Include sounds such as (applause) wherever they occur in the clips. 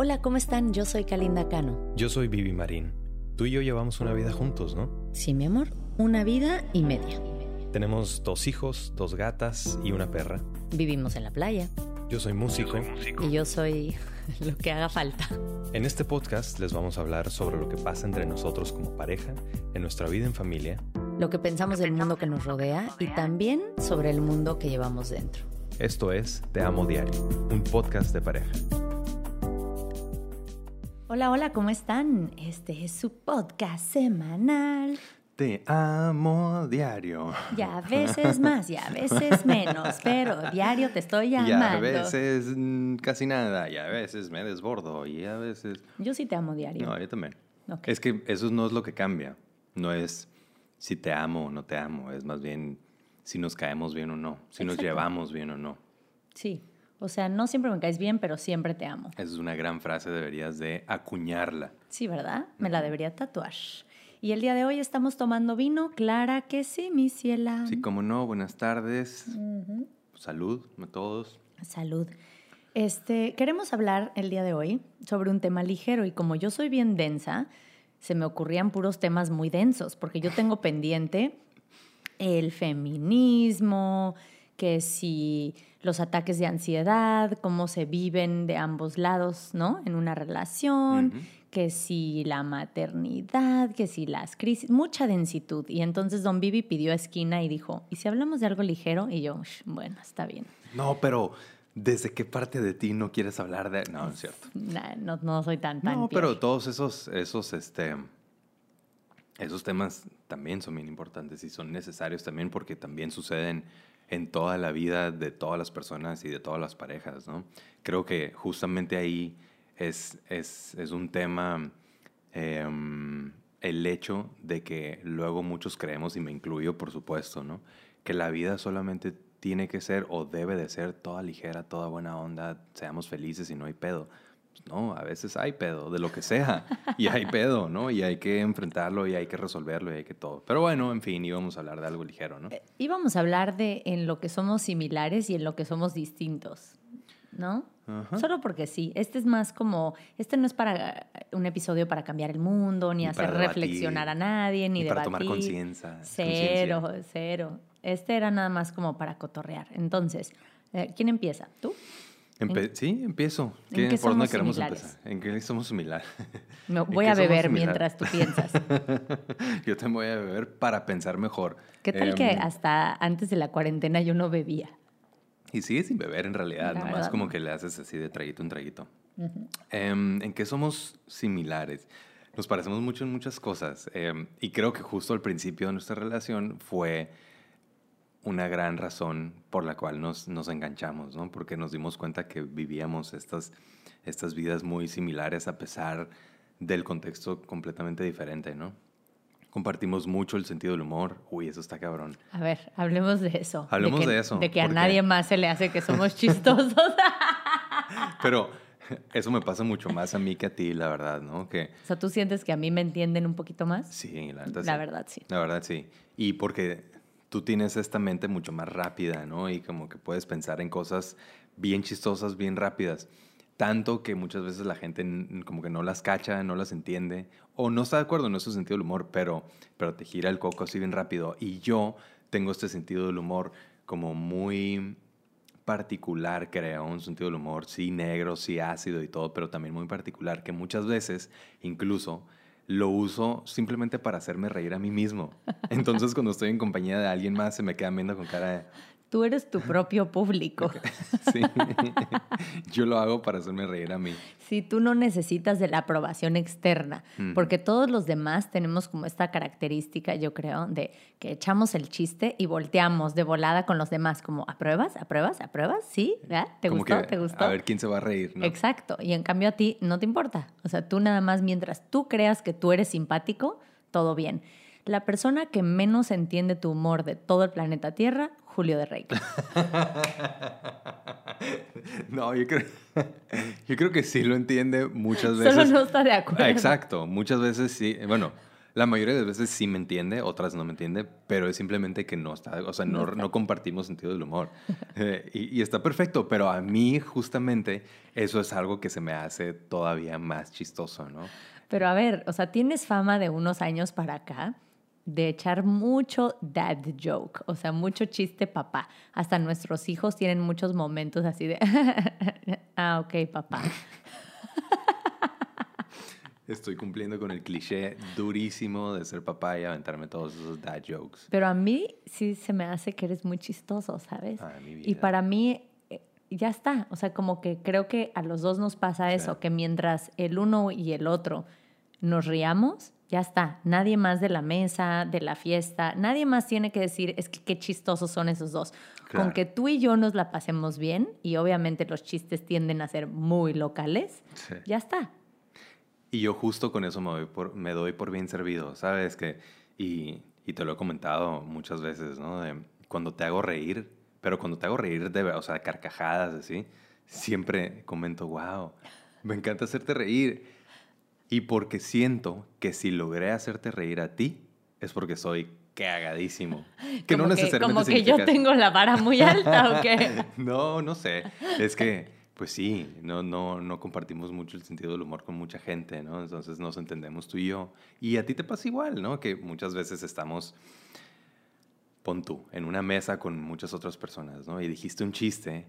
Hola, ¿cómo están? Yo soy Kalinda Cano. Yo soy Vivi Marín. Tú y yo llevamos una vida juntos, ¿no? Sí, mi amor, una vida y media. Tenemos dos hijos, dos gatas y una perra. Vivimos en la playa. Yo soy músico. Y yo soy (laughs) lo que haga falta. En este podcast les vamos a hablar sobre lo que pasa entre nosotros como pareja, en nuestra vida en familia, Lo que pensamos del mundo que nos rodea y también sobre el mundo que llevamos dentro. Esto es Te Amo Diario, un podcast de pareja. Hola, hola, ¿cómo están? Este es su podcast semanal. Te amo diario. Ya a veces más, ya a veces menos, (laughs) pero diario te estoy Y llamando. a veces mm, casi nada, y a veces me desbordo, y a veces... Yo sí te amo diario. No, yo también. Es que eso no es lo que cambia. No es si te amo o no te amo, es más bien si nos caemos bien o no, si nos llevamos bien o no. Sí. O sea, no siempre me caes bien, pero siempre te amo. Esa es una gran frase, deberías de acuñarla. Sí, ¿verdad? Me la debería tatuar. Y el día de hoy estamos tomando vino. Clara que sí, mi ciela. Sí, como no, buenas tardes, salud a todos. Salud. Este, queremos hablar el día de hoy sobre un tema ligero y como yo soy bien densa, se me ocurrían puros temas muy densos, porque yo tengo pendiente el feminismo, que si los ataques de ansiedad, cómo se viven de ambos lados, ¿no? En una relación, que si la maternidad, que si las crisis, mucha densitud. Y entonces don Vivi pidió esquina y dijo, ¿y si hablamos de algo ligero? Y yo, "Sh, bueno, está bien. No, pero ¿desde qué parte de ti no quieres hablar de...? No, no es cierto. Nah, no, no soy tan tan No, pero todos esos, esos, este, esos temas también son bien importantes y son necesarios también porque también suceden en toda la vida de todas las personas y de todas las parejas, ¿no? Creo que justamente ahí es, es, es un tema em, el hecho de que luego muchos creemos, y me incluyo por supuesto, ¿no? Que la vida solamente tiene que ser o debe de ser toda ligera, toda buena onda, seamos felices y no hay pedo. No, a veces hay pedo, de lo que sea, y hay (laughs) pedo, ¿no? Y hay que enfrentarlo y hay que resolverlo y hay que todo. Pero bueno, en fin, íbamos a hablar de algo ligero, ¿no? Íbamos a hablar de en lo que somos similares y en lo que somos distintos, ¿no? Ajá. Solo porque sí. Este es más como, este no es para un episodio para cambiar el mundo, ni, Ni hacer para debatir, reflexionar a nadie, ni, ni para debatir. tomar conciencia- Cero, cero. Este era nada más como para cotorrear. Entonces, eh, ¿quién empieza? ¿Tú? Empe- sí, empiezo. ¿En qué ¿Por dónde queremos similares? empezar? ¿En qué somos similares? (laughs) ¿En voy a beber mientras tú piensas. (laughs) Yo también voy a beber para pensar mejor. ¿Qué tal que Em, hasta antes de la cuarentena yo no bebía? Y sigue sin beber en realidad, La nomás verdad, como no. que le haces así de traguito en traguito. Em, ¿En qué somos similares? Nos parecemos mucho en muchas cosas. em, y creo que justo al principio de nuestra relación fue una gran razón por la cual nos, nos enganchamos, ¿no? Porque nos dimos cuenta que vivíamos estas, estas vidas muy similares a pesar del contexto completamente diferente, ¿no? Compartimos mucho el sentido del humor. Uy, eso está cabrón. A ver, hablemos de eso. Hablemos de, que, de eso, De que a nadie más se le hace que somos (laughs) chistosos. Pero eso me pasa mucho más a mí que a ti, la verdad, ¿no? Que o sea, ¿tú sientes que a mí me entienden un poquito más? sí, la, La sí. verdad, sí. La verdad, sí. Y porque tú tienes esta mente mucho más rápida, ¿no? Y como que puedes pensar en cosas bien chistosas, bien rápidas. Tanto que muchas veces la gente como que no las cacha, no las entiende, o no está de acuerdo en ese sentido del humor, pero, pero te gira el coco así bien rápido. Y yo tengo este sentido del humor como muy particular, creo, un sentido del humor, sí negro, sí ácido y todo, pero también muy particular, que muchas veces incluso lo uso simplemente para hacerme reír a mí mismo. Entonces cuando estoy en compañía de alguien más se me quedan viendo con cara de, Tú eres tu propio público. (laughs) sí, yo lo hago para hacerme reír a mí. Sí, tú no necesitas de la aprobación externa, porque todos los demás tenemos como esta característica, yo creo, de que echamos el chiste y volteamos de volada con los demás, como ¿apruebas? ¿apruebas? ¿apruebas? ¿Sí? ¿verdad? ¿Te Como gustó? que, ¿Te gustó? A ver quién se va a reír, ¿no? Exacto. Y en cambio a ti no te importa. O sea, tú nada más mientras tú creas que tú eres simpático, todo bien. La persona que menos entiende tu humor de todo el planeta Tierra, Julio de Rey. (laughs) No, yo creo, yo creo que sí lo entiende muchas Solo veces. no está de acuerdo. Ah, Exacto, muchas veces sí. Bueno, La mayoría de veces sí me entiende, otras no me entiende, pero es simplemente que no está, o sea, no, no, compartimos sentido del humor. (laughs) Eh, y, y, está perfecto, pero a mí justamente eso es algo que se me hace todavía más chistoso, ¿no? Pero a ver, o sea, tienes fama de unos años para acá de echar mucho dad joke, o sea, mucho chiste papá. Hasta nuestros hijos tienen muchos momentos así de, (laughs) ah, ok, papá. Estoy cumpliendo con el cliché durísimo de ser papá y aventarme todos esos dad jokes. Pero a mí sí se me hace que eres muy chistoso, ¿sabes? Ah, mi vida. Y para mí eh, ya está, o sea, como que creo que a los dos nos pasa eso, que mientras el uno y el otro nos riamos, ya está. Nadie más de la mesa, de la fiesta, nadie más tiene que decir, es que qué chistosos son esos dos. Con que tú y yo nos la pasemos bien, y obviamente los chistes tienden a ser muy locales, ya está. Y yo justo con eso me doy por, me doy por bien servido, ¿sabes? Que, y, y te lo he comentado muchas veces, ¿no? De cuando te hago reír, pero cuando te hago reír, de, o sea, carcajadas, así, siempre comento, wow, me encanta hacerte reír y porque siento que si logré hacerte reír a ti, es porque soy cagadísimo. (laughs) Que no necesariamente. Como que yo tengo la vara muy alta o qué. (laughs) no, no sé. Es que, pues sí, no, no, no compartimos mucho el sentido del humor con mucha gente, ¿no? Entonces nos entendemos tú y yo. Y a ti te pasa igual, ¿no? Que muchas veces estamos, pon tú, en una mesa con muchas otras personas, ¿no? Y dijiste un chiste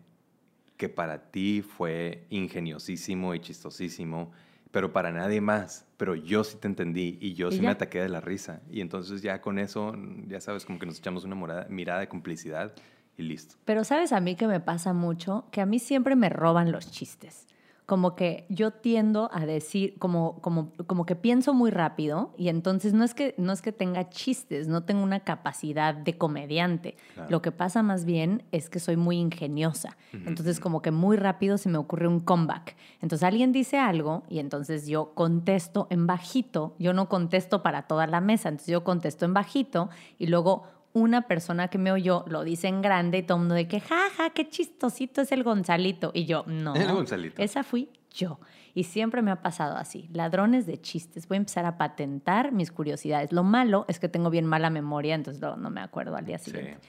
que para ti fue ingeniosísimo y chistosísimo pero para nadie más. Pero yo sí te entendí y yo sí me ataqué de la risa. Y entonces ya con eso, ya sabes, como que nos echamos una mirada de complicidad y listo. Pero sabes a mí que me pasa mucho, que a mí siempre me roban los chistes como que yo tiendo a decir, como, como, como que pienso muy rápido y entonces no es, que, no es que tenga chistes, no tengo una capacidad de comediante. Lo que pasa más bien es que soy muy ingeniosa. Entonces como que muy rápido se me ocurre un comeback. Entonces alguien dice algo y entonces yo contesto en bajito, yo no contesto para toda la mesa, entonces yo contesto en bajito y luego una persona que me oyó lo dice en grande y todo el mundo de que, jaja, qué chistosito es el Gonzalito. Y yo, no. El Gonzalito. Esa fui yo. Y siempre me ha pasado así. Ladrones de chistes. Voy a empezar a patentar mis curiosidades. Lo malo es que tengo bien mala memoria, entonces no, me acuerdo al día siguiente.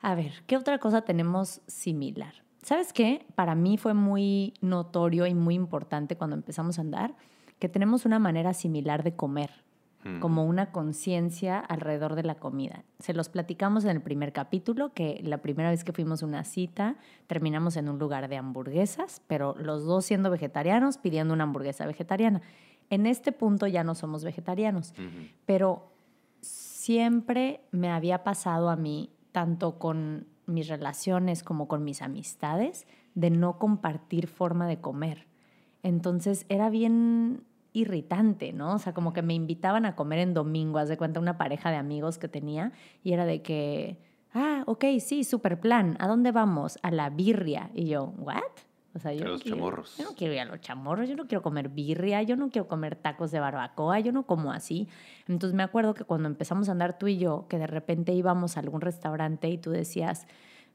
A ver, ¿qué otra cosa tenemos similar? ¿Sabes qué? Para mí fue muy notorio y muy importante cuando empezamos a andar que tenemos una manera similar de comer como una conciencia alrededor de la comida. Se los platicamos en el primer capítulo, que la primera vez que fuimos a una cita terminamos en un lugar de hamburguesas, pero los dos siendo vegetarianos pidiendo una hamburguesa vegetariana. En este punto ya no somos vegetarianos, pero siempre me había pasado a mí, tanto con mis relaciones como con mis amistades, de no compartir forma de comer. Entonces era bien irritante, ¿no? O sea, como que me invitaban a comer en domingo, haz de cuenta una pareja de amigos que tenía, y era de que, ah, ok, sí, super plan, ¿a dónde vamos? A la birria. Y yo, ¿what? O sea, yo, a los chamorros. yo no quiero ir a los chamorros, yo no quiero comer birria, yo no quiero comer tacos de barbacoa, yo no como así. Entonces me acuerdo que cuando empezamos a andar tú y yo, que de repente íbamos a algún restaurante y tú decías,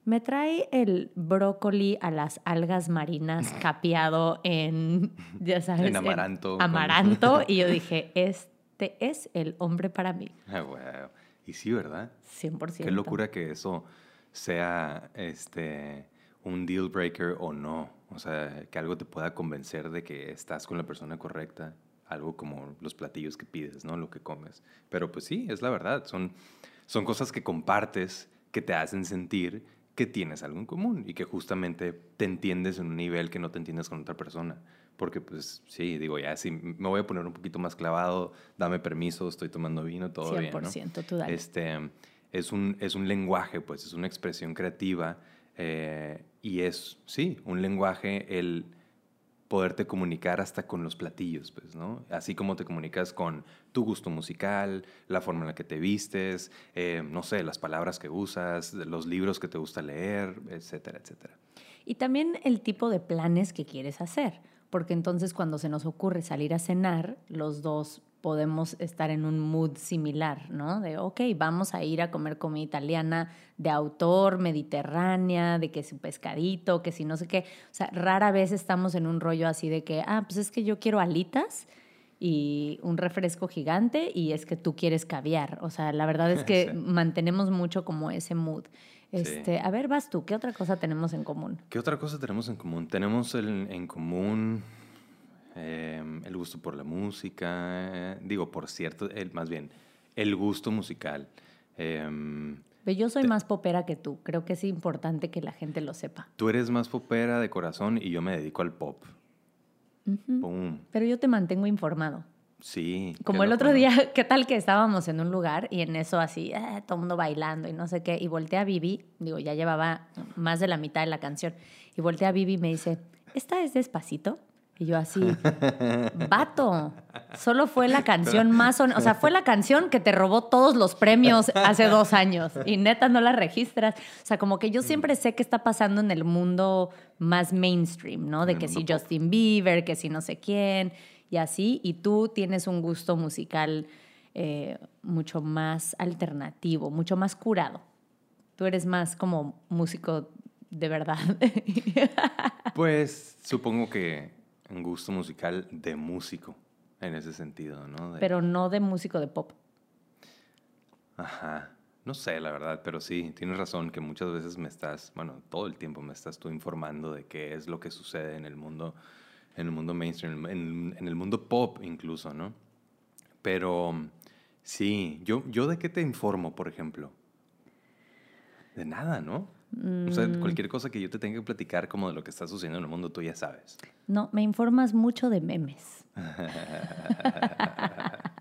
me trae el brócoli a las algas marinas (laughs) capeado en, ya sabes, en amaranto. amaranto. (laughs) Y yo dije, este es el hombre para mí. Ah, wow. Y sí, ¿verdad? 100%. Qué locura que eso sea este, un deal breaker o no. O sea, que algo te pueda convencer de que estás con la persona correcta. Algo como los platillos que pides, ¿no? Lo que comes. Pero pues sí, es la verdad. Son, son cosas que compartes, que te hacen sentir que tienes algo en común y que justamente te entiendes en un nivel que no te entiendes con otra persona. Porque pues sí, digo, ya si me voy a poner un poquito más clavado, dame permiso, estoy tomando vino, todo 100%, bien. 100%, tú dale. Este, es, un, es un lenguaje, pues es una expresión creativa eh, y es, sí, un lenguaje, el poderte comunicar hasta con los platillos, pues, ¿no? Así como te comunicas con tu gusto musical, la forma en la que te vistes, eh, no sé, las palabras que usas, los libros que te gusta leer, etcétera, etcétera. Y también el tipo de planes que quieres hacer, porque entonces cuando se nos ocurre salir a cenar, los dos podemos estar en un mood similar, ¿no? De, ok, vamos a ir a comer comida italiana de autor, mediterránea, de que su pescadito, que si no sé qué. O sea, rara vez estamos en un rollo así de que, ah, pues es que yo quiero alitas y un refresco gigante y es que tú quieres caviar. O sea, la verdad es (laughs) que Sí. mantenemos mucho como ese mood. Este, A ver, vas tú, ¿qué otra cosa tenemos en común? ¿Qué otra cosa tenemos en común? Tenemos el- en común eh, el gusto por la música, eh, digo, por cierto, el, más bien, el gusto musical. Em, Pero yo soy más popera que tú, creo que es importante que la gente lo sepa. tú eres más popera de corazón y yo me dedico al pop. Pero yo te mantengo informado. Sí. Como el otro día, (laughs) ¿qué tal que estábamos en un lugar y en eso así, eh, todo el mundo bailando y no sé qué? Y voltea a Vivi, digo, ya llevaba más de la mitad de la canción, y voltea a Vivi y me dice, ¿esta es despacito? Y yo así, (laughs) vato, solo fue la canción más, o sea, fue la canción que te robó todos los premios hace dos años y neta no la registras. O sea, como que yo siempre sé qué está pasando en el mundo más mainstream, ¿no? De que si. Justin Bieber, que si no sé quién y así, y tú tienes un gusto musical eh, mucho más alternativo, mucho más curado. Tú eres más como músico de verdad. Pues supongo que un gusto musical de músico, en ese sentido, ¿no? De- pero no de músico de pop. Ajá. No sé, la verdad, pero sí, tienes razón que muchas veces me estás, bueno, todo el tiempo me estás tú informando de qué es lo que sucede en el mundo, en el mundo mainstream, en, en el mundo pop incluso, ¿no? Pero sí, yo, yo de qué te informo, por ejemplo. De nada, ¿no? O sea, Mm. cualquier cosa que yo te tenga que platicar como de lo que está sucediendo en el mundo, tú ya sabes. No, me informas mucho de memes. (laughs)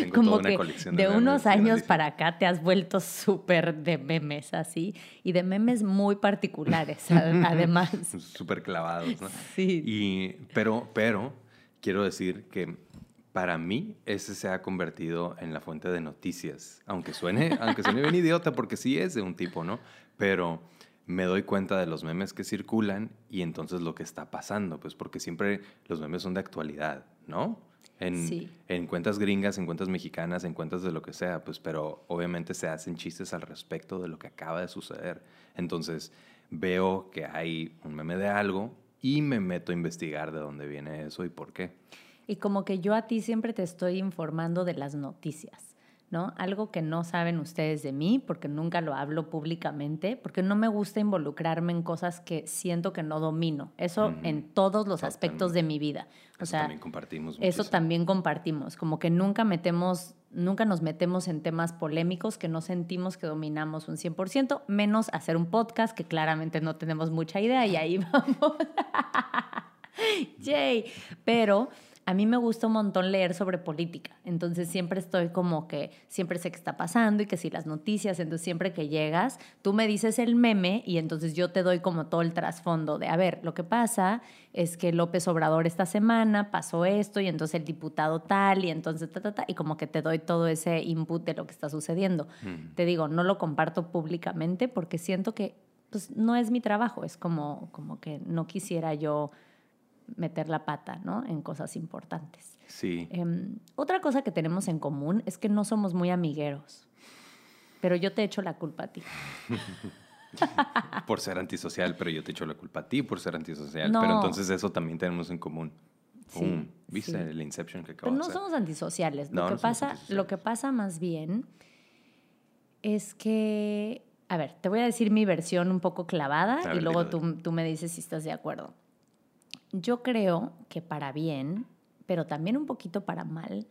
Tengo Como toda una que colección de, memes unos (laughs) años para acá te has vuelto súper de memes así y de memes muy particulares (laughs) además. Súper clavados, ¿no? Sí. Y, pero, pero, quiero decir que para mí ese se ha convertido en la fuente de noticias. Aunque suene, aunque suene bien idiota, porque sí es de un tipo, ¿no? Pero me doy cuenta de los memes que circulan y entonces lo que está pasando, pues porque siempre los memes son de actualidad, ¿no? En, Sí. en cuentas gringas, en cuentas mexicanas, en cuentas de lo que sea, pues, pero obviamente se hacen chistes al respecto de lo que acaba de suceder. Entonces, veo que hay un meme de algo y me meto a investigar de dónde viene eso y por qué. Y como que yo a ti siempre te estoy informando de las noticias, ¿no? Algo que no saben ustedes de mí, porque nunca lo hablo públicamente, porque no me gusta involucrarme en cosas que siento que no domino. Eso Ujú. en todos los aspectos de mi vida. O Eso sea, también compartimos. eso muchísimo. también compartimos, como que nunca metemos, nunca nos metemos en temas polémicos que no sentimos que dominamos un 100%, menos hacer un podcast que claramente no tenemos mucha idea y ahí (laughs) vamos. (laughs) Yay. Pero a mí me gusta un montón leer sobre política, entonces siempre estoy como que siempre sé qué está pasando y que si las noticias, entonces siempre que llegas, tú me dices el meme y entonces yo te doy como todo el trasfondo de, a ver, lo que pasa es que López Obrador esta semana pasó esto y entonces el diputado tal y entonces ta, ta, ta, y como que te doy todo ese input de lo que está sucediendo. Mm. Te digo, no lo comparto públicamente porque siento que pues, no es mi trabajo, es como, como que no quisiera yo meter la pata ¿no? en cosas importantes. Sí. Em, otra cosa que tenemos en común es que no somos muy amigueros, pero yo te echo la culpa a ti. por ser antisocial, pero yo te echo la culpa a ti por ser antisocial. No. Pero entonces eso también tenemos en común. Sí, Pum. ¿Viste sí. el Inception que acabo Pero de no hacer? somos antisociales. Lo, No, que no somos pasa, antisociales. lo que pasa más bien es que, a ver, te voy a decir mi versión un poco clavada A y ver, luego tú, tú me dices si estás de acuerdo. Yo creo que para bien, pero también un poquito para mal,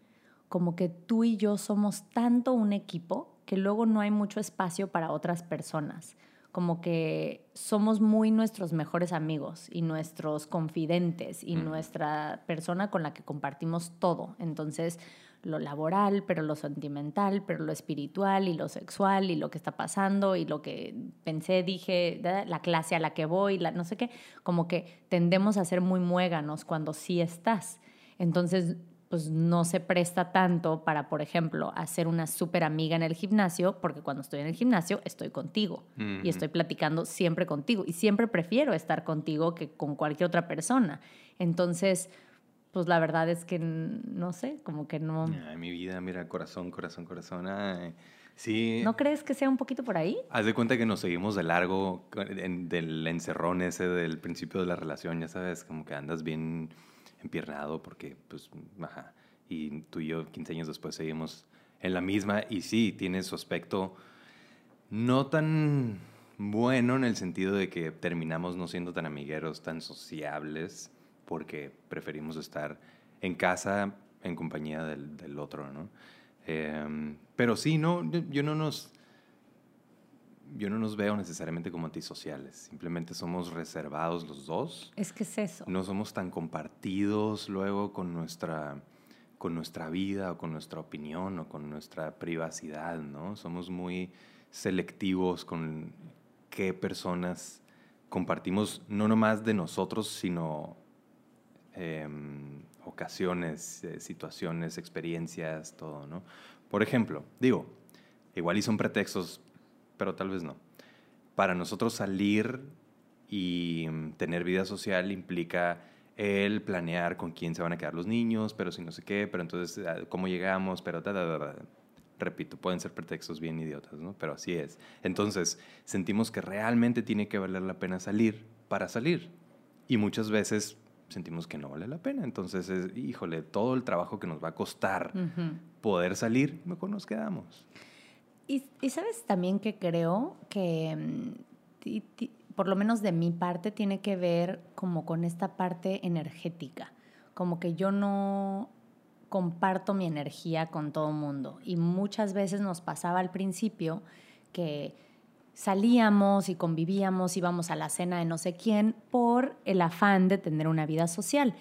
como que tú y yo somos tanto un equipo que luego no hay mucho espacio para otras personas. Como que somos muy nuestros mejores amigos y nuestros confidentes y Mm. nuestra persona con la que compartimos todo. Entonces, lo laboral, pero lo sentimental, pero lo espiritual y lo sexual y lo que está pasando y lo que pensé, dije, la clase a la que voy, la, no sé qué, como que tendemos a ser muy muéganos cuando sí estás. Entonces, pues no se presta tanto para, por ejemplo, hacer una súper amiga en el gimnasio, porque cuando estoy en el gimnasio estoy contigo y estoy platicando siempre contigo y siempre prefiero estar contigo que con cualquier otra persona. Entonces, pues la verdad es que no sé, como que no... Ay, mi vida, mira, corazón, corazón, corazón. Ay. Sí. ¿No crees que sea un poquito por ahí? Haz de cuenta que nos seguimos de largo en- del encerrón ese del principio de la relación, ya sabes, como que andas bien empiernado porque, pues, ajá. Y tú y yo, 15 años después, seguimos en la misma. Y sí, tiene su aspecto no tan bueno en el sentido de que terminamos no siendo tan amigueros, tan sociables, porque preferimos estar en casa en compañía del, del otro, ¿no? Em, pero sí, no, yo, no nos yo no nos veo necesariamente como antisociales, simplemente somos reservados los dos. Es que es eso. No somos tan compartidos luego con nuestra, con nuestra vida o con nuestra opinión o con nuestra privacidad, ¿no? Somos muy selectivos con qué personas compartimos, no nomás de nosotros, sino em, ocasiones, eh, situaciones, experiencias, todo, ¿no? Por ejemplo, digo, igual y son pretextos, pero tal vez no. Para nosotros salir y tener vida social implica el planear con quién se van a quedar los niños, pero si no sé qué, pero entonces ah, cómo llegamos, pero repito, pueden ser pretextos bien idiotas, ¿no? Pero así es. Entonces, sentimos que realmente tiene que valer la pena salir para salir. Y muchas veces sentimos que no vale la pena. Entonces, es, híjole, todo el trabajo que nos va a costar poder salir, mejor nos quedamos. Y, sabes también que creo que, mm, por lo menos de mi parte, tiene que ver como con esta parte energética. Como que yo no comparto mi energía con todo mundo. Y muchas veces nos pasaba al principio que salíamos y convivíamos, íbamos a la cena de no sé quién por el afán de tener una vida social.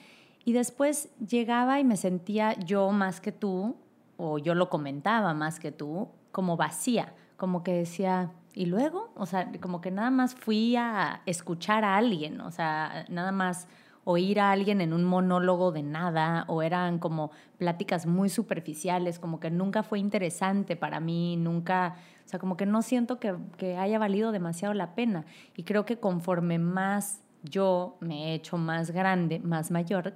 Y después llegaba y me sentía yo más que tú, o yo lo comentaba más que tú, como vacía, como que decía, ¿y luego? O sea, como que nada más fui a escuchar a alguien, o sea, nada más oír a alguien en un monólogo de nada, o eran como pláticas muy superficiales, como que nunca fue interesante para mí, nunca o sea, como que no siento que, que haya valido demasiado la pena. Y creo que conforme más yo me he hecho más grande, más mayor,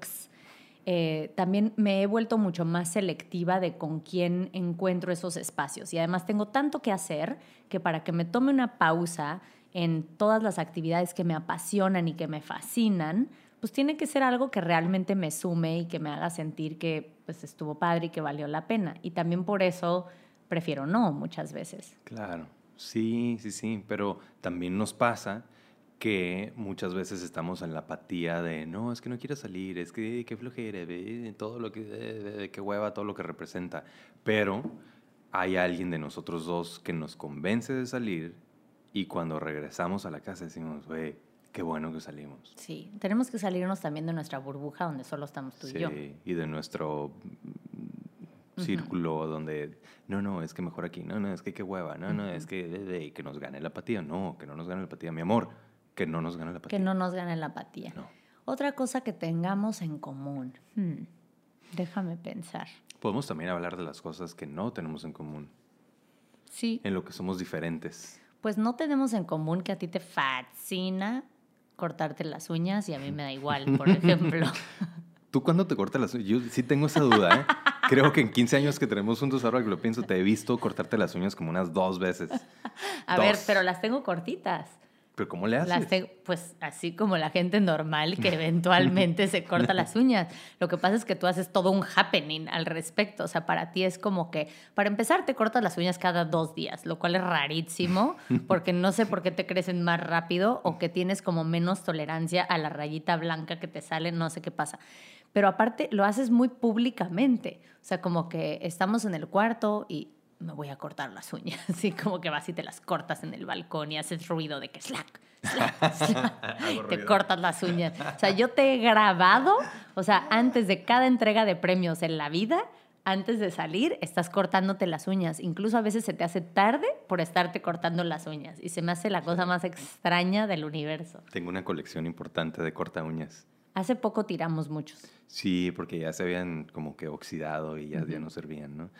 eh, también me he vuelto mucho más selectiva de con quién encuentro esos espacios. Y además tengo tanto que hacer que para que me tome una pausa en todas las actividades que me apasionan y que me fascinan, pues tiene que ser algo que realmente me sume y que me haga sentir que pues estuvo padre y que valió la pena. Y también por eso prefiero no muchas veces. Claro, sí, sí, sí, pero también nos pasa que muchas veces estamos en la apatía de, no, es que no quiero salir, es que qué flojera, todo lo que, qué hueva, todo lo que representa. Pero hay alguien de nosotros dos que nos convence de salir y cuando regresamos a la casa decimos, güey, qué bueno que salimos. Sí, tenemos que salirnos también de nuestra burbuja donde solo estamos tú y yo. Sí, y de nuestro círculo donde, no, no, es que mejor aquí, no, no, es que qué hueva, no, no, es que, de, que nos gane la apatía, no, que no nos gane la apatía, mi amor, que no nos gane la apatía. Que no nos gane la apatía. Otra cosa que tengamos en común. Hmm, déjame pensar. Podemos también hablar de las cosas que no tenemos en común. Sí. En lo que somos diferentes. Pues no tenemos en común que a ti te fascina cortarte las uñas y a mí me da igual, por (laughs) ejemplo. ¿Tú cuándo te cortas las uñas? Yo sí tengo esa duda, ¿eh? Creo que en 15 años que tenemos juntos, ahora que lo pienso, te he visto cortarte las uñas como unas dos veces. A ver, pero las tengo cortitas. ¿Pero cómo le haces? pues así como la gente normal que (laughs) eventualmente se corta las uñas. Lo que pasa es que tú haces todo un happening al respecto. O sea, para ti es como que, para empezar, te cortas las uñas cada dos días, lo cual es rarísimo, (laughs) porque no sé por qué te crecen más rápido o que tienes como menos tolerancia a la rayita blanca que te sale, no sé qué pasa pero aparte lo haces muy públicamente. O sea, como que estamos en el cuarto y me voy a cortar las uñas. (laughs) Así como que vas y te las cortas en el balcón y haces ruido de que slack, slack, (laughs) slack. te cortas las uñas. O sea, yo te he grabado, o sea, antes de cada entrega de premios en la vida, antes de salir, estás cortándote las uñas. Incluso a veces se te hace tarde por estarte cortando las uñas. Y se me hace la cosa más extraña del universo. Tengo una colección importante de corta uñas. Hace poco tiramos muchos. Sí, porque ya se habían como que oxidado y ya, ya no servían, ¿no?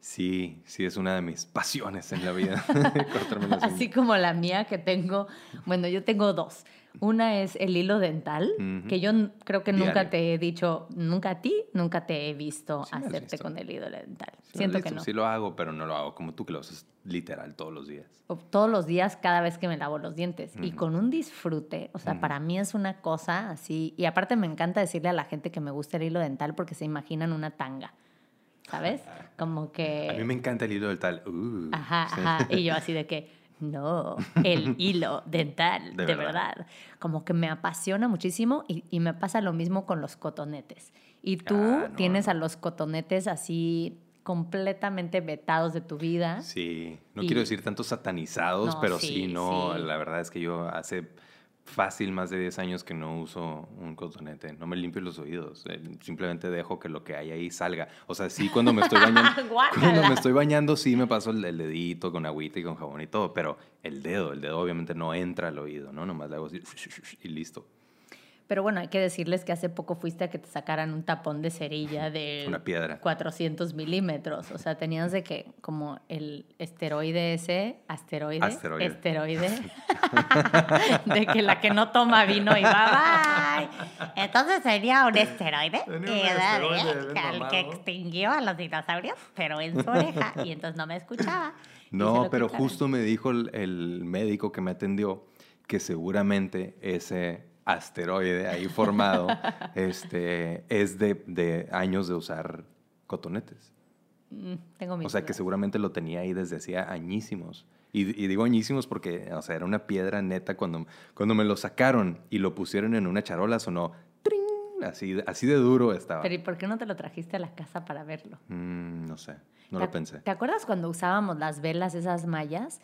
Sí, sí, es una de mis pasiones en la vida, (laughs) (laughs) Así como la mía que tengo, bueno, yo tengo dos. Una es el hilo dental, que yo creo que nunca te he dicho, nunca a ti, nunca te he visto Sí hacerte visto. con el hilo dental. Sí, Siento que no. Sí lo hago, pero no lo hago como tú que lo haces literal todos los días. O Todos los días, cada vez que me lavo los dientes. Y con un disfrute, o sea, para mí es una cosa así. Y aparte me encanta decirle a la gente que me gusta el hilo dental porque se imaginan una tanga. ¿Sabes? Como que... A mí me encanta el hilo del tal. Uh, Ajá, sí. ajá. Y yo así de que, no, el (laughs) hilo dental, de, De verdad. verdad. Como que me apasiona muchísimo y, y me pasa lo mismo con los cotonetes. Y tú Ah, no, tienes no. a los cotonetes así completamente vetados de tu vida. Sí, no Y- quiero decir tanto satanizados, No, pero sí, sí, no, sí. la verdad es que yo hace fácil más de 10 años que no uso un cotonete, no me limpio los oídos, eh, simplemente dejo que lo que hay ahí salga. O sea, sí cuando me estoy bañando, (laughs) cuando me estoy bañando sí me paso el, el dedito con agüita y con jabón y todo, pero el dedo, el dedo obviamente no entra al oído, ¿no? Nomás le hago así y listo. Pero bueno, hay que decirles que hace poco fuiste a que te sacaran un tapón de cerilla de Una piedra. 400 milímetros. O sea, tenías de que, como el esteroide ese, asteroide, Asteroide. esteroide, (laughs) (laughs) de que la que no toma vino y va, bye. Entonces sería un esteroide, un era esteroide que el que extinguió a los dinosaurios, pero en su oreja, y entonces no me escuchaba. No, pero quitaron. justo me dijo el, el médico que me atendió que seguramente ese asteroide ahí formado (laughs) este, es de, de años de usar cotonetes. Mm, Tengo mis O sea, que seguramente lo tenía ahí desde hacía añísimos. Y, y digo añísimos porque, o sea, era una piedra neta. Cuando, cuando me lo sacaron y lo pusieron en una charola, sonó ¡tring! Así, así de duro estaba. Pero ¿y por qué no te lo trajiste a la casa para verlo? Mm, no sé, no ¿Te lo pensé. ¿Te acuerdas cuando usábamos las velas, esas mayas?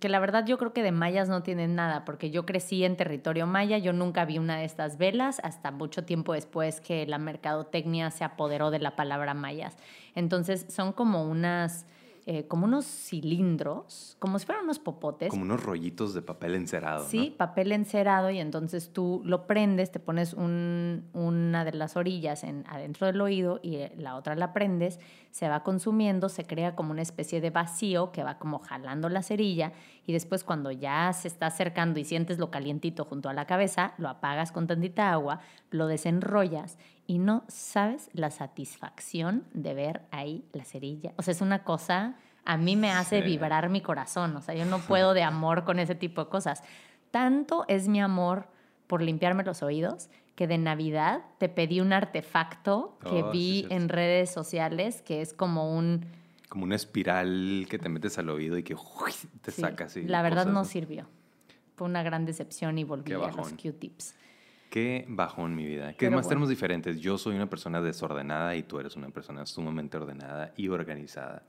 Que, la verdad yo creo que de mayas no tienen nada, porque yo crecí en territorio maya, yo nunca vi una de estas velas hasta mucho tiempo después que la mercadotecnia se apoderó de la palabra mayas. Entonces son como unas, eh, como unos cilindros, como si fueran unos popotes, Como unos rollitos de papel encerado. Sí, ¿no? papel encerado y entonces tú lo prendes, te pones un- una de las orillas en, adentro del oído y eh, la otra la prendes, se va consumiendo, se crea como una especie de vacío que va como jalando la cerilla y después cuando ya se está acercando y sientes lo calientito junto a la cabeza, lo apagas con tantita agua, lo desenrollas y no sabes la satisfacción de ver ahí la cerilla. O sea, es una cosa, a mí me hace Sí. vibrar mi corazón, o sea, yo no puedo de amor con ese tipo de cosas. Tanto es mi amor por limpiarme los oídos que de Navidad te pedí un artefacto que Oh, sí, vi en redes sociales que es como un... Como una espiral que te metes al oído y que uy, te sí, saca así. la verdad cosas, no sirvió. Fue una gran decepción y volví a los. Q-tips. Qué bajón mi vida. Que Pero más bueno. tenemos diferentes. Yo soy una persona desordenada y tú eres una persona sumamente ordenada y organizada.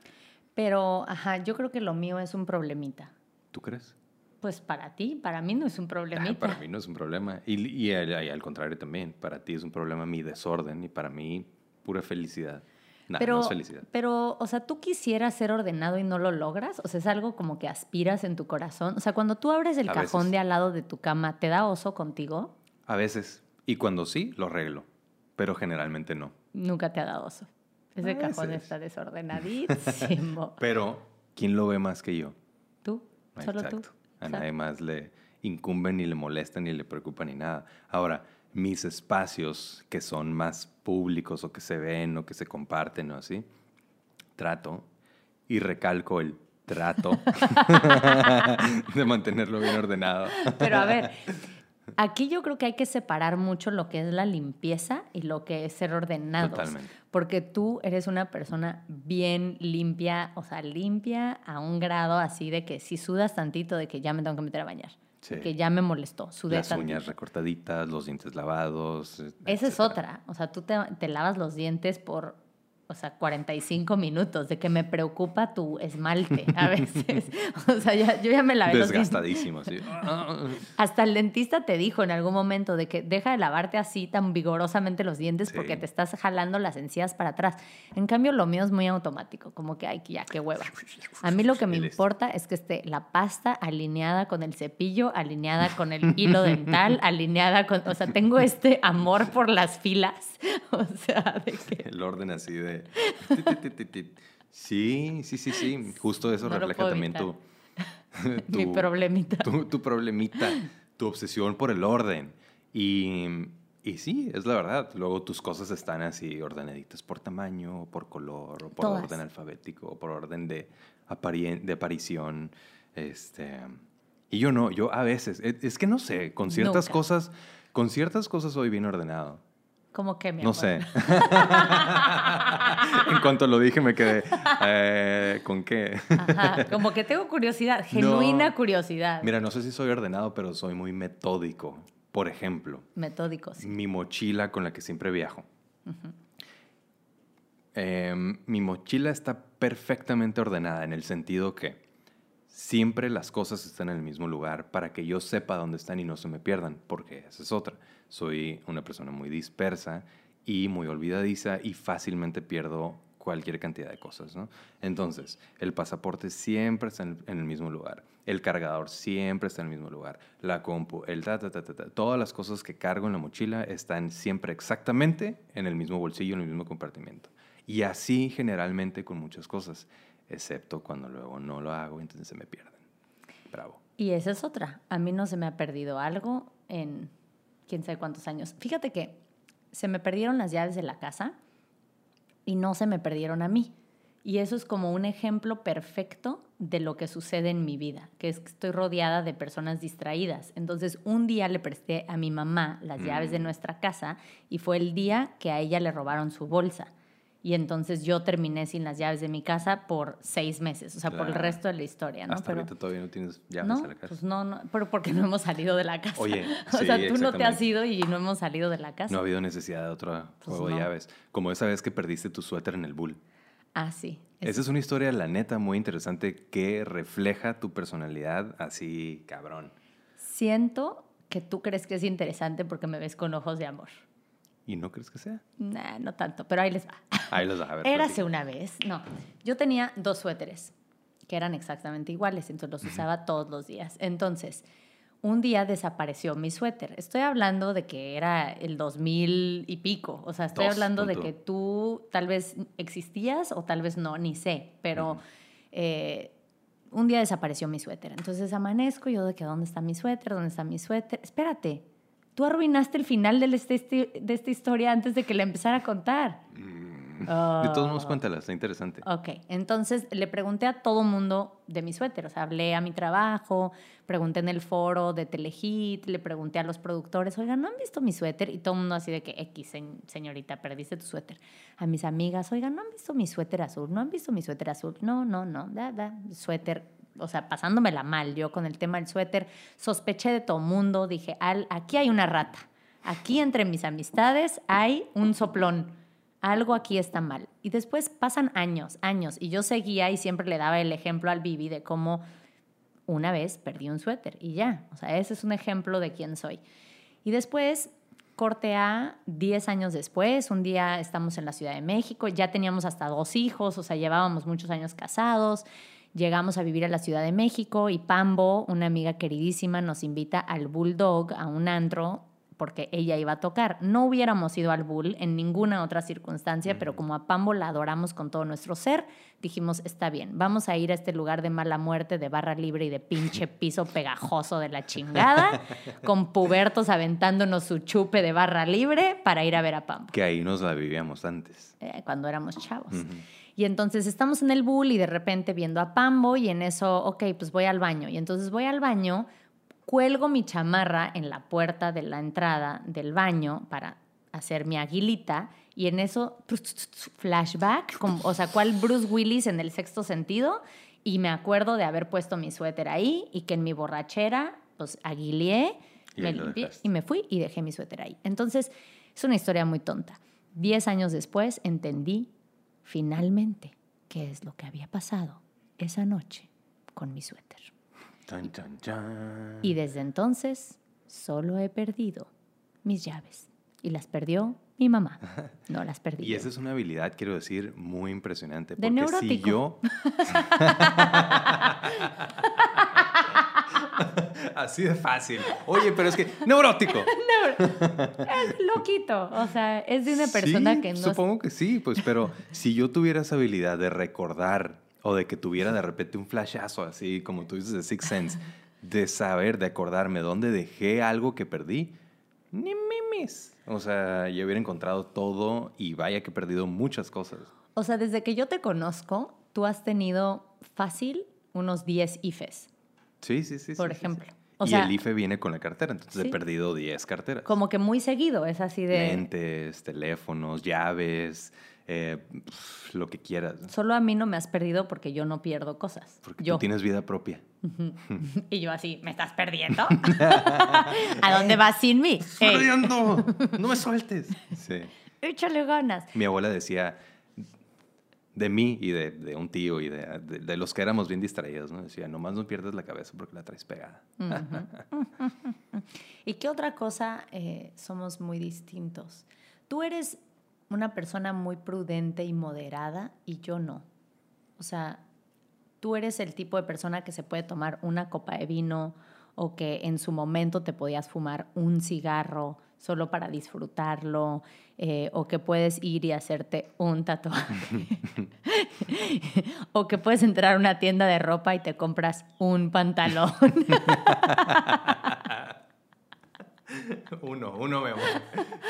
Pero, ajá, yo creo que lo mío es un problemita. ¿Tú crees? Pues para ti, para mí no es un Ah, problemita. para mí no es un problema. Y, y al contrario también. Para ti es un problema mi desorden y para mí pura felicidad. Pero, no es felicidad. pero, o sea, tú quisieras ser ordenado y no lo logras. O sea, es algo como que aspiras en tu corazón. O sea, cuando tú abres el A cajón veces. de al lado de tu cama, ¿te da oso contigo? A veces. Y cuando sí, lo arreglo. Pero generalmente no. Nunca te ha dado oso. Ese A cajón veces. está desordenadísimo. (laughs) Pero, ¿quién lo ve más que yo? ¿Tú? Solo Exacto. tú. A nadie más le incumben, ni le molestan, ni le preocupa, ni nada. Ahora, mis espacios que son más públicos o que se ven o que se comparten o así, trato y recalco el trato (laughs) de mantenerlo bien ordenado. Pero a ver, aquí yo creo que hay que separar mucho lo que es la limpieza y lo que es ser ordenados. Totalmente. Porque tú eres una persona bien limpia, o sea, limpia a un grado así de que si sudas tantito de que ya me tengo que meter a bañar. Sí. Que ya me molestó, sudé Las uñas recortaditas, los dientes lavados. Esa es otra. O sea, tú te, te lavas los dientes por, o sea, 45 minutos de que me preocupa tu esmalte (laughs) a veces. (laughs) o sea, ya- yo ya me lavé los. Desgastadísimo, sí. (laughs) Hasta el dentista te dijo en algún momento de que deja de lavarte así tan vigorosamente los dientes Sí. porque te estás jalando las encías para atrás. En cambio, lo mío es muy automático, como que, ay, que ya, qué hueva. A mí lo que me importa es que esté la pasta alineada con el cepillo, alineada con el hilo dental, alineada con... O sea, tengo este amor por las filas. O sea, de que... El orden así de... Sí, sí, sí, sí. Justo eso No refleja también tu, (laughs) Mi tu, problemita. tu, tu problemita. tu obsesión por el orden. Y, y sí, es la verdad. Luego tus cosas están así ordenaditas por tamaño, por color, o por Todas. orden alfabético, o por orden de, de aparición. Este, y yo no, yo a veces, es, es que no sé, con ciertas Nunca. cosas, con ciertas cosas soy bien ordenado. Como que, mi No amor? sé. (laughs) (laughs) en cuanto lo dije me quedé, eh, ¿con qué? Ajá, como que tengo curiosidad, genuina curiosidad. Mira, no sé si soy ordenado, pero soy muy metódico. Por ejemplo, Metódico, sí. mi mochila con la que siempre viajo. Em, mi mochila está perfectamente ordenada en el sentido que siempre las cosas están en el mismo lugar para que yo sepa dónde están y no se me pierdan, porque esa es otra. Soy una persona muy dispersa y muy olvidadiza y fácilmente pierdo cualquier cantidad de cosas, ¿no? Entonces, el pasaporte siempre está en, el mismo lugar, el cargador siempre está en el mismo lugar, la compu, el ta, ta, ta, ta, ta, todas las cosas que cargo en la mochila están siempre exactamente en el mismo bolsillo, en el mismo compartimiento. Y así generalmente con muchas cosas, excepto cuando luego no lo hago, entonces se me pierden. Bravo. Y esa es otra. A mí no se me ha perdido algo en quién sabe cuántos años. Fíjate que se me perdieron las llaves de la casa y no se me perdieron a mí. Y eso es como un ejemplo perfecto de lo que sucede en mi vida, que es que estoy rodeada de personas distraídas. Entonces, un día le presté a mi mamá las llaves de Mm. nuestra casa y fue el día que a ella le robaron su bolsa. Y entonces yo terminé sin las llaves de mi casa por seis meses, o sea, por el resto de la historia, ¿no? Hasta Pero- ahorita todavía no tienes llaves no, a la casa. pues no, no, pero porque no hemos salido de la casa. Oye, (laughs) o sea, tú no te has ido y no hemos salido de la casa. No ha habido necesidad de otro Pues juego no. de llaves. Como esa vez que perdiste tu suéter en el bull. Ah, sí. es- Esa es una historia, la neta, muy interesante que refleja tu personalidad así, cabrón. Siento que tú crees que es interesante porque me ves con ojos de amor. ¿Y no crees que sea? Nah, no tanto, pero ahí les va. Ahí los vas a ver. (laughs) Érase una vez, no. Yo tenía dos suéteres que eran exactamente iguales, entonces los usaba todos los días. Entonces, un día desapareció mi suéter. Estoy hablando de que era el 2000 y pico. O sea, estoy Dos, hablando de punto. que tú tal vez existías o tal vez no, ni sé. Pero Ujú. eh, un día desapareció mi suéter. Entonces amanezco yo de que ¿dónde está mi suéter? ¿Dónde está mi suéter? Espérate. Tú arruinaste el final de este- este- de esta historia antes de que la empezara a contar. Mm. De todos modos, Ah. cuéntala, está interesante. Ok, entonces le pregunté a todo mundo de mi suéter, o sea, hablé a mi trabajo, pregunté en el foro de Telehit, le pregunté a los productores, oigan, ¿no han visto mi suéter? Y todo el mundo así de que, X, se- señorita, perdiste tu suéter. A mis amigas, oigan, ¿no han visto mi suéter azul? ¿No han visto mi suéter azul? No, no, no, da, da, suéter, o sea, pasándomela mal yo con el tema del suéter, sospeché de todo mundo, dije, Al, aquí hay una rata, aquí entre mis amistades hay un soplón algo aquí está mal. Y después pasan años, años, y yo seguía y siempre le daba el ejemplo al Bibi de cómo una vez perdí un suéter y ya. O sea, ese es un ejemplo de quién soy. Y después, corte a 10 años después, un día estamos en la Ciudad de México, ya teníamos hasta dos hijos, o sea, llevábamos muchos años casados. Llegamos a vivir a la Ciudad de México y Pambo, una amiga queridísima, nos invita al Bulldog, a un antro, porque ella iba a tocar. No hubiéramos ido al Bull en ninguna otra circunstancia, pero como a Pambo la adoramos con todo nuestro ser, dijimos, está bien, vamos a ir a este lugar de mala muerte, de barra libre y de pinche (laughs) piso pegajoso de la chingada, con pubertos aventándonos su chupe de barra libre para ir a ver a Pambo Que ahí nos la vivíamos antes. eh, cuando éramos chavos. Y entonces estamos en el bull y de repente viendo a Pambo y en eso, ok, pues voy al baño. Y entonces voy al baño, cuelgo mi chamarra en la puerta de la entrada del baño para hacer mi aguilita y en eso flashback, como- o sea, cual Bruce Willis en el sexto sentido y me acuerdo de haber puesto mi suéter ahí y que en mi borrachera pues aguileé, Y me limpié y me fui y dejé mi suéter ahí. Entonces, es una historia muy tonta. Diez años después entendí finalmente qué es lo que había pasado esa noche con mi suéter. Y desde entonces solo he perdido mis llaves. Y las perdió mi mamá. (laughs) No las perdí. Y esa es una habilidad, quiero decir, muy impresionante. De Porque si yo. (laughs) (laughs) Así de fácil. Oye, pero es que. Neurótico. (laughs) Es loquito. O sea, es de una persona Sí, que no... Supongo que sí, pues, pero si yo tuviera esa habilidad de recordar o de que tuviera de repente un flashazo así, como tú dices, de Six Sense, de saber, de acordarme dónde dejé algo que perdí, ni mimis. O sea, yo hubiera encontrado todo y vaya que he perdido muchas cosas. O sea, desde que yo te conozco, tú has tenido fácil unos 10 IFES. Sí, sí, sí. Por sí, ejemplo. sí. O y sea, el IFE viene con la cartera, entonces he perdido 10 carteras. Como que muy seguido, es así de... Lentes, teléfonos, llaves, eh, lo que quieras. Solo a mí no me has perdido porque yo no pierdo cosas. Porque yo. tú tienes vida propia. (laughs) Y yo así, ¿me estás perdiendo? (laughs) ¿A dónde vas sin mí? ¡Perdiendo! (laughs) ¡No me sueltes! Sí. échale ganas. Mi abuela decía de mí y de, de un tío y de, de- los que éramos bien distraídos, ¿no? Decía, nomás no pierdas la cabeza porque la traes pegada. (laughs) ¿Y qué otra cosa eh, somos muy distintos? Tú eres una persona muy prudente y moderada y yo no. O sea, tú eres el tipo de persona que se puede tomar una copa de vino o que en su momento te podías fumar un cigarro solo para disfrutarlo, eh, o que puedes ir y hacerte un tatuaje, (laughs) o que puedes entrar a una tienda de ropa y te compras un pantalón. (laughs) Uno, uno me voy.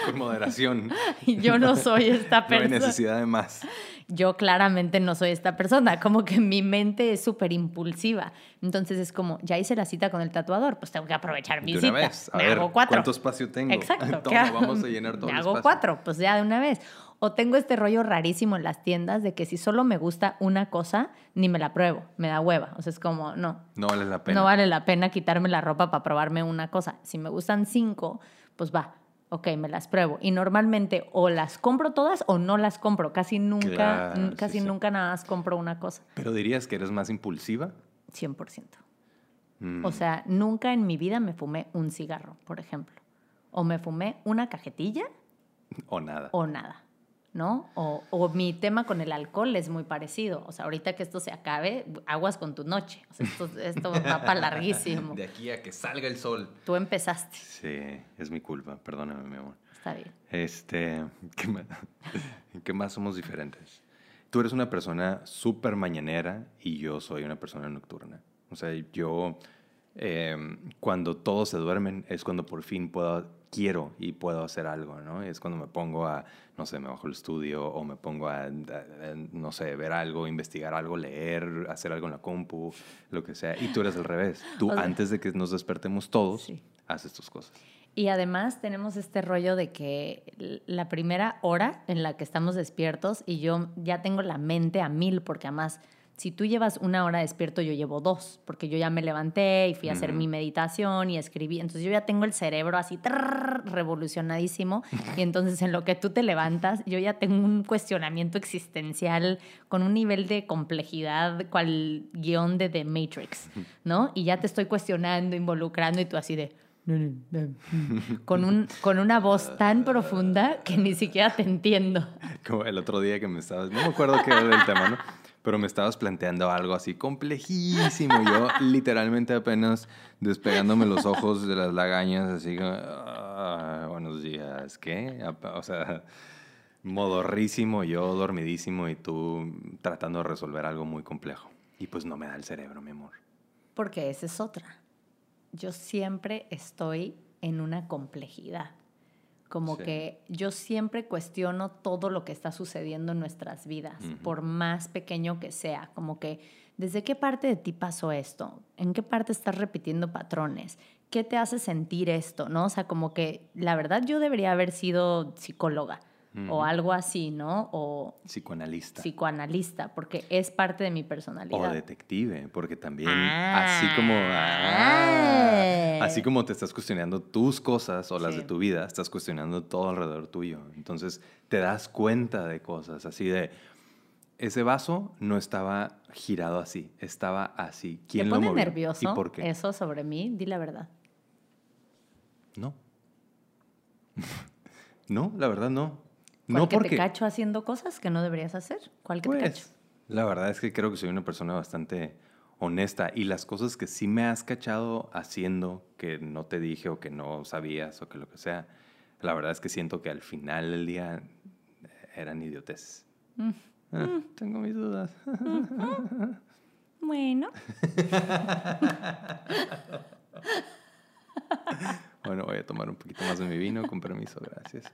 Con moderación. Yo no soy esta No hay persona. necesidad de más. Yo claramente no soy esta persona, como que mi mente es súper impulsiva. Entonces es como, ya hice la cita con el tatuador, pues tengo que aprovechar mi De una cita. vez. A Me ver, hago cuatro. ¿cuánto espacio tengo? Exacto. (laughs) Toma, vamos a llenar todo Me el hago espacio. cuatro, pues ya de una vez. O tengo este rollo rarísimo en las tiendas de que si solo me gusta una cosa, ni me la pruebo, me da hueva. O sea, es como, no, No vale la pena. no vale la pena quitarme la ropa para probarme una cosa. Si me gustan cinco, pues va, ok, me las pruebo. Y normalmente o las compro todas o no las compro. Casi nunca, Claro, n- sí, casi sí. nunca nada más compro una cosa. Pero dirías que eres más impulsiva. 100%. Mm. O sea, nunca en mi vida me fumé un cigarro, por ejemplo. O me fumé una cajetilla O nada. o nada. ¿No? O, o mi tema con el alcohol es muy parecido. O sea, ahorita que esto se acabe, aguas con tu noche. O sea, esto, esto va para larguísimo. De aquí a que salga el sol. Tú empezaste. Sí, es mi culpa. Perdóname, mi amor. Está bien. Este, ¿qué más, ¿en (laughs) qué más somos diferentes? Tú eres una persona súper mañanera y yo soy una persona nocturna. O sea, yo, eh, cuando todos se duermen, es cuando por fin puedo, quiero y puedo hacer algo, ¿no? Es cuando me pongo a, no sé, me bajo el estudio o me pongo a, a- a, no sé, ver algo, investigar algo, leer, hacer algo en la compu, lo que sea. Y tú eres al revés. Tú, O sea- antes de que nos despertemos todos, Sí. haces tus cosas. Y además tenemos este rollo de que la primera hora en la que estamos despiertos y yo ya tengo la mente a mil, porque además, si tú llevas una hora despierto, yo llevo dos, porque yo ya me levanté y fui a hacer mi meditación y escribí. Entonces yo ya tengo el cerebro así trrr, revolucionadísimo. y (laughs) entonces en lo que tú te levantas, yo ya tengo un cuestionamiento existencial con un nivel de complejidad, cual guion de The Matrix, ¿no? Y ya te estoy cuestionando, involucrando y tú así de (laughs) con, un, con una voz tan profunda que ni siquiera te entiendo. Como el otro día que me estabas, no me acuerdo qué era el tema, ¿no? Pero me estabas planteando algo así complejísimo. Yo (laughs) literalmente apenas despegándome los ojos de las lagañas, así como, "Ah, buenos días, ¿qué? O sea, modorrísimo, yo dormidísimo y tú tratando de resolver algo muy complejo. Y pues no me da el cerebro, mi amor. Porque esa es otra. Yo siempre estoy en una complejidad. Como Sí. que yo siempre cuestiono todo lo que está sucediendo en nuestras vidas, por más pequeño que sea. Como que, ¿desde qué parte de ti pasó esto? ¿En qué parte estás repitiendo patrones? ¿Qué te hace sentir esto? ¿No? O sea, como que la verdad yo debería haber sido psicóloga o algo así, ¿no? O Psicoanalista. psicoanalista, porque es parte de mi personalidad. O detective, porque también Ah. así como ah, así como te estás cuestionando tus cosas o las Sí. de tu vida, estás cuestionando todo alrededor tuyo. Entonces te das cuenta de cosas así de ese vaso no estaba girado así, estaba así. ¿Te ¿Quién lo pone movió? nervioso ¿Y por qué? eso sobre mí? Di la verdad. No. (laughs) no, la verdad no. ¿Cuál No que porque te cacho haciendo cosas que no deberías hacer? ¿Cuál que te cacho? Pues, la verdad es que creo que soy una persona bastante honesta y las cosas que sí me has cachado haciendo que no te dije o que no sabías o que lo que sea, la verdad es que siento que al final del día eran idioteces. Mm. Ah, tengo mis dudas. Bueno. (laughs) bueno, voy a tomar un poquito más de mi vino, con permiso, gracias.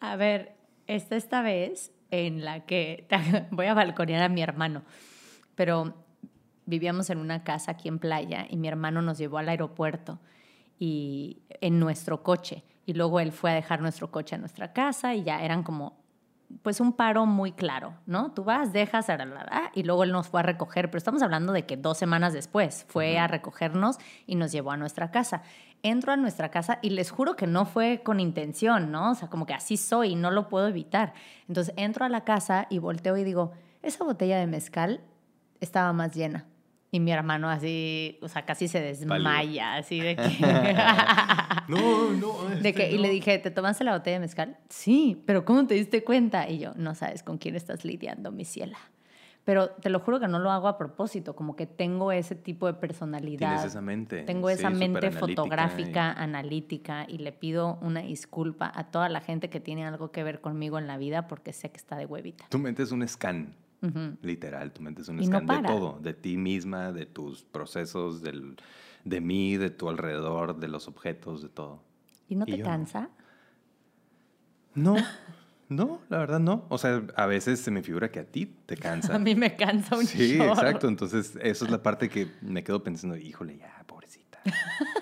A ver, esta esta vez en la que (laughs) voy a balconear a mi hermano, pero vivíamos en una casa aquí en playa y mi hermano nos llevó al aeropuerto y en nuestro coche y luego él fue a dejar nuestro coche a nuestra casa y ya eran como pues un paro muy claro, ¿no? Tú vas, dejas, y luego él nos fue a recoger, pero estamos hablando de que dos semanas después fue a recogernos y nos llevó a nuestra casa. Entro a nuestra casa y les juro que no fue con intención, ¿no? O sea, como que así soy y no lo puedo evitar. Entonces entro a la casa y volteo y digo, esa botella de mezcal estaba más llena. Y mi hermano así, o sea, casi se desmaya, así de que... (laughs) no, no. (laughs) de que, Y le dije, ¿te tomaste la botella de mezcal? Sí, pero ¿cómo te diste cuenta? Y yo, no sabes con quién estás lidiando, mi ciela. Pero te lo juro que no lo hago a propósito, como que tengo ese tipo de personalidad. Tienes esa mente. Tengo esa mente fotográfica, analítica, y le pido una disculpa a toda la gente que tiene algo que ver conmigo en la vida porque sé que está de huevita. Tu mente es un scan. Literal, tu mente es un scan de todo, de ti misma, de tus procesos, del, de mí, de tu alrededor, de los objetos, de todo. ¿Y no te cansa? No, (laughs) no, la verdad no. O sea, a veces se me figura que a ti te cansa. (laughs) a mí me cansa un Sí, exacto. Entonces, eso es la parte que me quedo pensando, híjole, ya, pobrecita.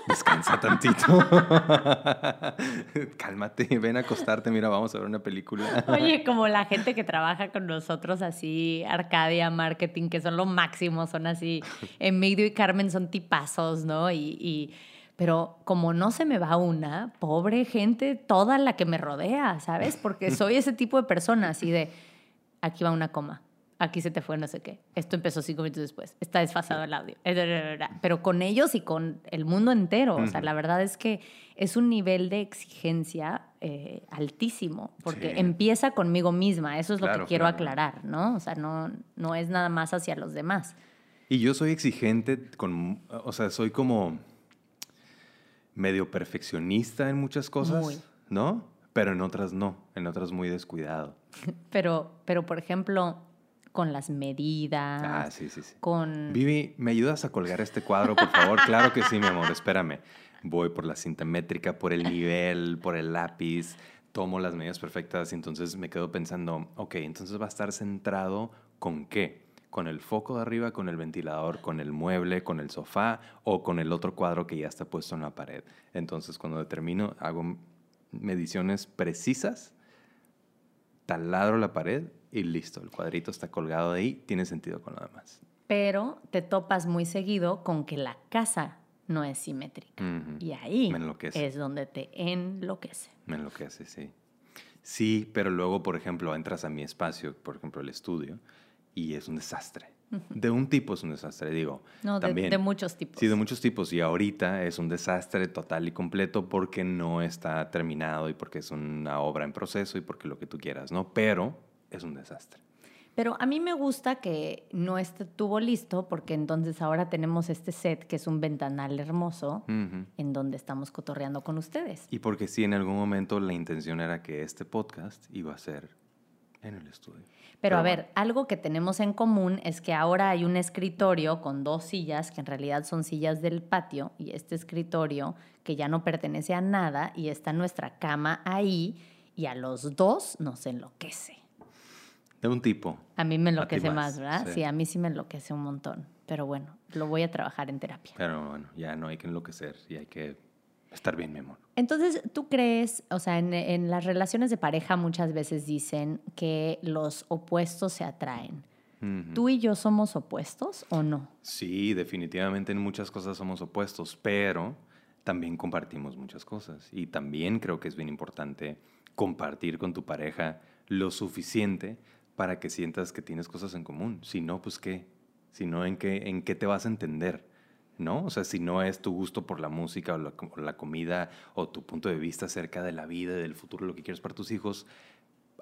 Descansa tantito. (laughs) Cálmate, ven a acostarte, mira, vamos a ver una película. Oye, como la gente que trabaja con nosotros así, Arcadia, marketing, que son lo máximo, son así, (laughs) Emilio y Carmen son tipazos, ¿no? Y, pero como no se me va una, pobre gente, toda la que me rodea, ¿sabes? Porque (laughs) soy ese tipo de persona, así de, aquí va una coma aquí se te fue no sé qué. Esto empezó cinco minutos después. Está desfasado el audio. Pero con ellos y con el mundo entero. O sea, la verdad es que es un nivel de exigencia eh, altísimo, porque empieza conmigo misma. Eso es lo que quiero aclarar, ¿no? O sea, no, no es nada más hacia los demás. Y yo soy exigente con, o sea, soy como medio perfeccionista en muchas cosas, ¿no? Pero en otras no, en otras muy descuidado. (laughs) pero, pero, por ejemplo, con las medidas. Ah, sí, sí, sí. Con... Vivi, ¿me ayudas a colgar este cuadro, por favor? claro que sí, mi amor, espérame. Voy por la cinta métrica, por el nivel, por el lápiz, tomo las medidas perfectas y entonces me quedo pensando, ok, entonces va a estar centrado con qué? Con el foco de arriba, con el ventilador, con el mueble, con el sofá o con el otro cuadro que ya está puesto en la pared. Entonces, cuando determino, hago mediciones precisas, taladro la pared y listo, el cuadrito está colgado de ahí, tiene sentido con lo demás. Pero te topas muy seguido con que la casa no es simétrica. Y ahí es donde te enloquece. Me enloquece, sí. Sí, pero luego, por ejemplo, entras a mi espacio, por ejemplo, el estudio, y es un desastre. De un tipo es un desastre, digo. No, también, de, muchos tipos. Sí, de muchos tipos. Y ahorita es un desastre total y completo porque no está terminado y porque es una obra en proceso y porque lo que tú quieras, ¿no? Pero es un desastre. Pero a mí me gusta que no estuvo listo porque entonces ahora tenemos este set que es un ventanal hermoso en donde estamos cotorreando con ustedes. Y porque sí, en algún momento la intención era que este podcast iba a ser en el estudio. Pero, a ver, algo que tenemos en común es que ahora hay un escritorio con dos sillas, que en realidad son sillas del patio, y este escritorio que ya no pertenece a nada y está nuestra cama ahí, y a los dos nos enloquece. De un tipo. A mí me enloquece más, ¿verdad? Sí. a mí sí me enloquece un montón. Pero bueno, lo voy a trabajar en terapia. Pero bueno, ya no hay que enloquecer y hay que estar bien, mi amor. Entonces, ¿tú crees, o sea, en, las relaciones de pareja muchas veces dicen que los opuestos se atraen? ¿Tú y yo somos opuestos o no? Sí, definitivamente en muchas cosas somos opuestos, pero también compartimos muchas cosas. Y también creo que es bien importante compartir con tu pareja lo suficiente para que sientas que tienes cosas en común. Si no, pues qué. Si no, ¿en qué, en qué te vas a entender? ¿No? O sea, si no es tu gusto por la música o la, comida o tu punto de vista acerca de la vida y del futuro, lo que quieres para tus hijos,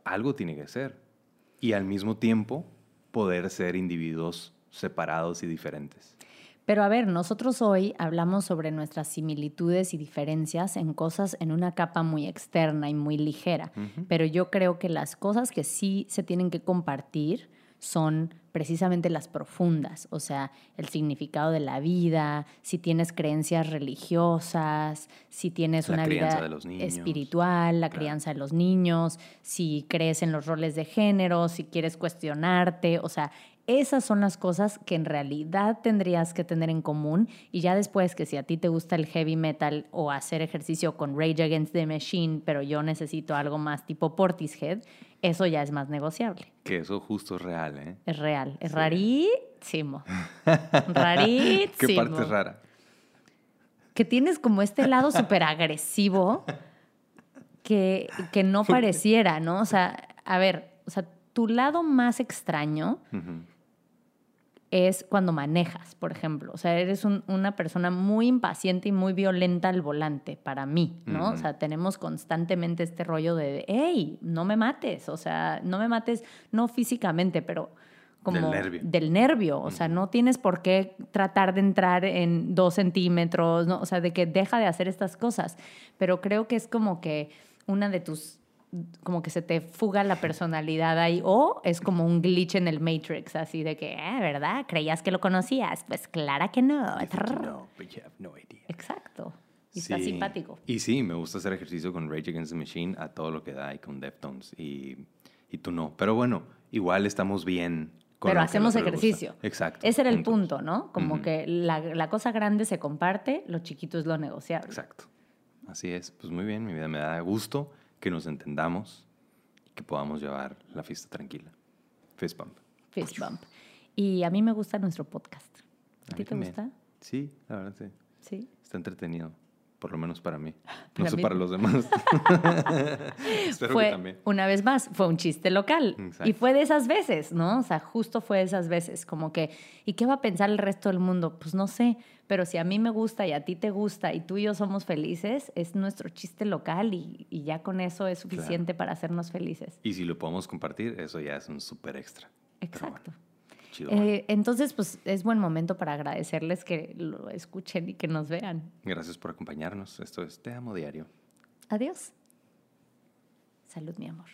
algo tiene que ser. Y al mismo tiempo, poder ser individuos separados y diferentes. Pero a ver, nosotros hoy hablamos sobre nuestras similitudes y diferencias en cosas en una capa muy externa y muy ligera, pero yo creo que las cosas que sí se tienen que compartir son precisamente las profundas, o sea, el significado de la vida, si tienes creencias religiosas, si tienes La una vida espiritual, la Claro. crianza de los niños, si crees en los roles de género, si quieres cuestionarte, o sea, esas son las cosas que en realidad tendrías que tener en común y ya después que si a ti te gusta el heavy metal o hacer ejercicio con Rage Against the Machine, pero yo necesito algo más tipo Portishead, eso ya es más negociable. Que eso justo es real, ¿eh? Es real, es Sí. rarísimo. (laughs) rarísimo. ¿Qué parte es rara? Que tienes como este lado súper agresivo que, que no pareciera, ¿no? O sea, a ver, o sea, tu lado más extraño Ujú. Es cuando manejas, por ejemplo. O sea, eres un- una persona muy impaciente y muy violenta al volante, para mí, ¿no? O sea, tenemos constantemente este rollo de, hey, no me mates. O sea, no me mates, no físicamente, pero como Del nervio. del nervio. O sea, no tienes por qué tratar de entrar en dos centímetros, ¿no? O sea, de que deja de hacer estas cosas. Pero creo que es como que una de tus como que se te fuga la personalidad ahí o es como un glitch en el Matrix, así de que, ah, ¿verdad? ¿Creías que lo conocías? Pues clara que no. Know, but you have no idea. Exacto. Y está Sí. simpático. Y sí, me gusta hacer ejercicio con Rage Against the Machine a todo lo que da y con Deftones. Y, y tú no. Pero bueno, igual estamos bien. Con Pero hacemos ejercicio. Exacto. Ese era el punto, ¿no? Como Ujú. que la, la cosa grande se comparte, lo chiquito es lo negociable. Exacto. Así es. Pues muy bien, mi vida. Me da gusto que nos entendamos y que podamos llevar la fiesta tranquila. Fist bump. Fist bump. Y a mí me gusta nuestro podcast. ¿A A ti te también. gusta? Sí, la verdad sí. Sí. Está entretenido. Por lo menos para mí. No Para sé mí- para los demás. (laughs) Espero fue, que también. una vez más, fue un chiste local. Exacto. Y fue de esas veces, ¿no? O sea, justo fue de esas veces, como que, ¿y qué va a pensar el resto del mundo? Pues no sé, pero si a mí me gusta y a ti te gusta y tú y yo somos felices, es nuestro chiste local y, y ya con eso es suficiente para hacernos felices. Y si lo podemos compartir, eso ya es un súper extra. Exacto. bueno, chido. Eh, entonces, pues es buen momento para agradecerles que lo escuchen y que nos vean. Gracias por acompañarnos. Esto es Te Amo Diario. Adiós. Salud, mi amor.